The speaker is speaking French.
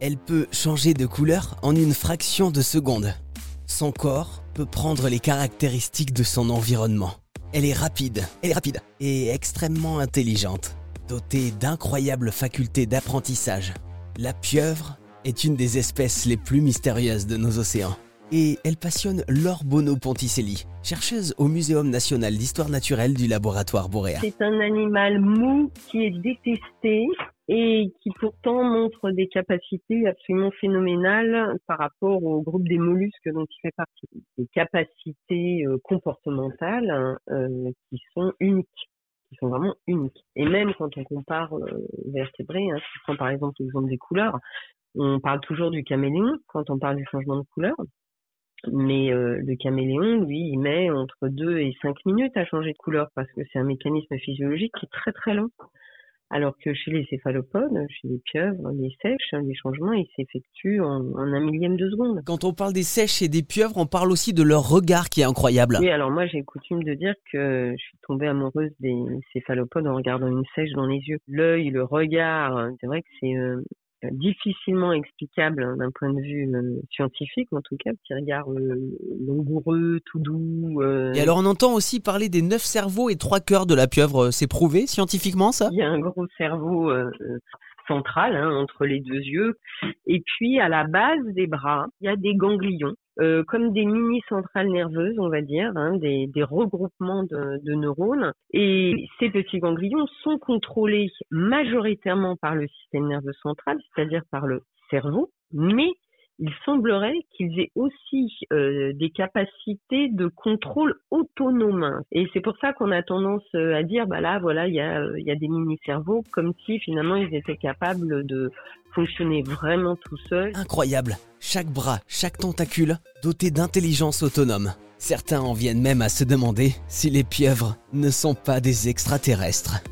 Elle peut changer de couleur en une fraction de seconde. Son corps peut prendre les caractéristiques de son environnement. Elle est rapide, elle est rapide et extrêmement intelligente, dotée d'incroyables facultés d'apprentissage. La pieuvre est une des espèces les plus mystérieuses de nos océans. Et elle passionne Laure Bono Ponticelli, chercheuse au Muséum national d'histoire naturelle du laboratoire Boréa. C'est un animal mou qui est détesté et qui pourtant montre des capacités absolument phénoménales par rapport au groupe des mollusques dont il fait partie. Des capacités euh, comportementales euh, qui sont uniques qui sont vraiment uniques. Et même quand on compare euh, vertébrés, hein, si on prend par exemple l'exemple des couleurs, on parle toujours du caméléon quand on parle du changement de couleur. Mais euh, le caméléon, lui, il met entre 2 et 5 minutes à changer de couleur parce que c'est un mécanisme physiologique qui est très très lent. Alors que chez les céphalopodes, chez les pieuvres, les sèches, les changements, ils s'effectuent en, un millième de seconde. Quand on parle des sèches et des pieuvres, on parle aussi de leur regard qui est incroyable. Oui, alors moi j'ai coutume de dire que je suis tombée amoureuse des céphalopodes en regardant une sèche dans les yeux. L'œil, le regard, c'est vrai que c'est euh, difficilement explicable hein, d'un point de vue euh, scientifique, en tout cas, petit regard euh, langoureux, tout doux. Euh. Et alors on entend aussi parler des neuf cerveaux et trois cœurs de la pieuvre. C'est prouvé scientifiquement ça? Il y a un gros cerveau central hein, entre les deux yeux, et puis à la base des bras, il y a des ganglions euh, comme des mini-centrales nerveuses, on va dire, hein, des, des, regroupements de, de, neurones. Et ces petits ganglions sont contrôlés majoritairement par le système nerveux central, c'est-à-dire par le cerveau, mais il semblerait qu'ils aient aussi euh, des capacités de contrôle autonome. Et c'est pour ça qu'on a tendance euh, à dire, bah là, voilà, il y a, il y a des mini-cerveaux, comme si finalement ils étaient capables de fonctionner vraiment tout seuls. Incroyable chaque bras, chaque tentacule doté d'intelligence autonome. Certains en viennent même à se demander si les pieuvres ne sont pas des extraterrestres.